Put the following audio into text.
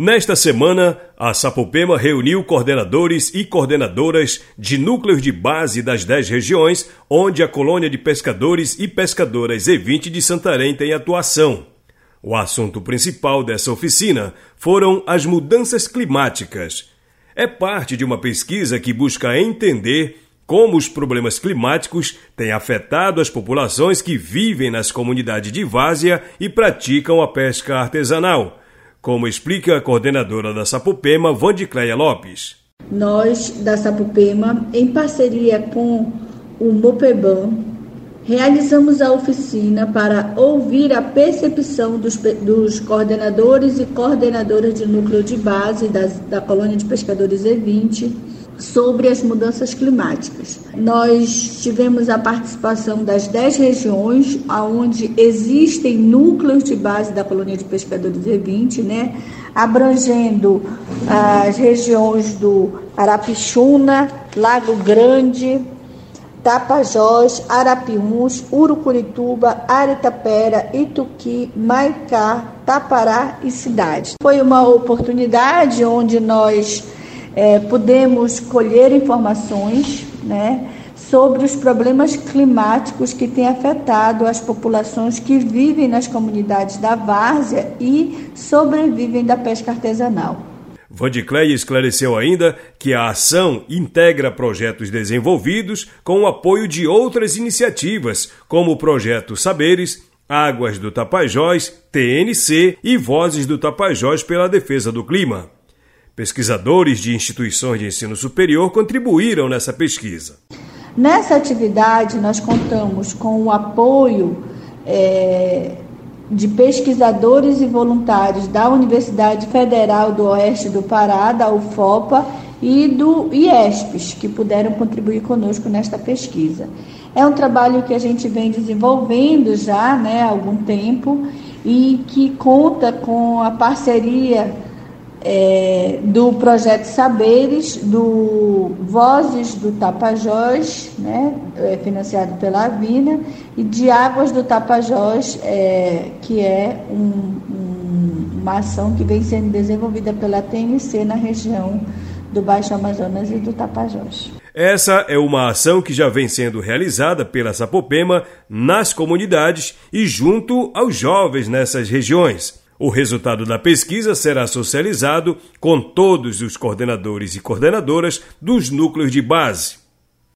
Nesta semana, a Sapopema reuniu coordenadores e coordenadoras de núcleos de base das dez regiões onde a colônia de pescadores e pescadoras E20 de Santarém tem atuação. O assunto principal dessa oficina foram as mudanças climáticas. É parte de uma pesquisa que busca entender como os problemas climáticos têm afetado as populações que vivem nas comunidades de várzea e praticam a pesca artesanal como explica a coordenadora da Sapopema, Vandicleia Lopes. Nós, da Sapopema, em parceria com o Mopeban, realizamos a oficina para ouvir a percepção dos, dos coordenadores e coordenadoras de núcleo de base das, da colônia de pescadores E20 sobre as mudanças climáticas. Nós tivemos a participação das 10 regiões onde existem núcleos de base da colônia de pescadores E20, né, abrangendo as regiões do Arapixuna, Lago Grande, Tapajós, Arapiuns, Urucurituba, Aretapera, Ituqui, Maicá, Tapará e Cidade. Foi uma oportunidade onde nós é, pudemos colher informações né, sobre os problemas climáticos que têm afetado as populações que vivem nas comunidades da várzea e sobrevivem da pesca artesanal. Vandicleia esclareceu ainda que a ação integra projetos desenvolvidos com o apoio de outras iniciativas, como o projeto Saberes, Águas do Tapajós, TNC e Vozes do Tapajós pela Defesa do Clima. Pesquisadores de instituições de ensino superior contribuíram nessa pesquisa. Nessa atividade, nós contamos com o apoio é, de pesquisadores e voluntários da Universidade Federal do Oeste do Pará, da UFOPA, e do IESPES, que puderam contribuir conosco nesta pesquisa. É um trabalho que a gente vem desenvolvendo já né, há algum tempo e que conta com a parceria é, do projeto Saberes, do Vozes do Tapajós, né, é, financiado pela Avina, e de Águas do Tapajós, é, que é um, um, uma ação que vem sendo desenvolvida pela TNC na região do Baixo Amazonas e do Tapajós. Essa é uma ação que já vem sendo realizada pela Sapopema nas comunidades e junto aos jovens nessas regiões. O resultado da pesquisa será socializado com todos os coordenadores e coordenadoras dos núcleos de base.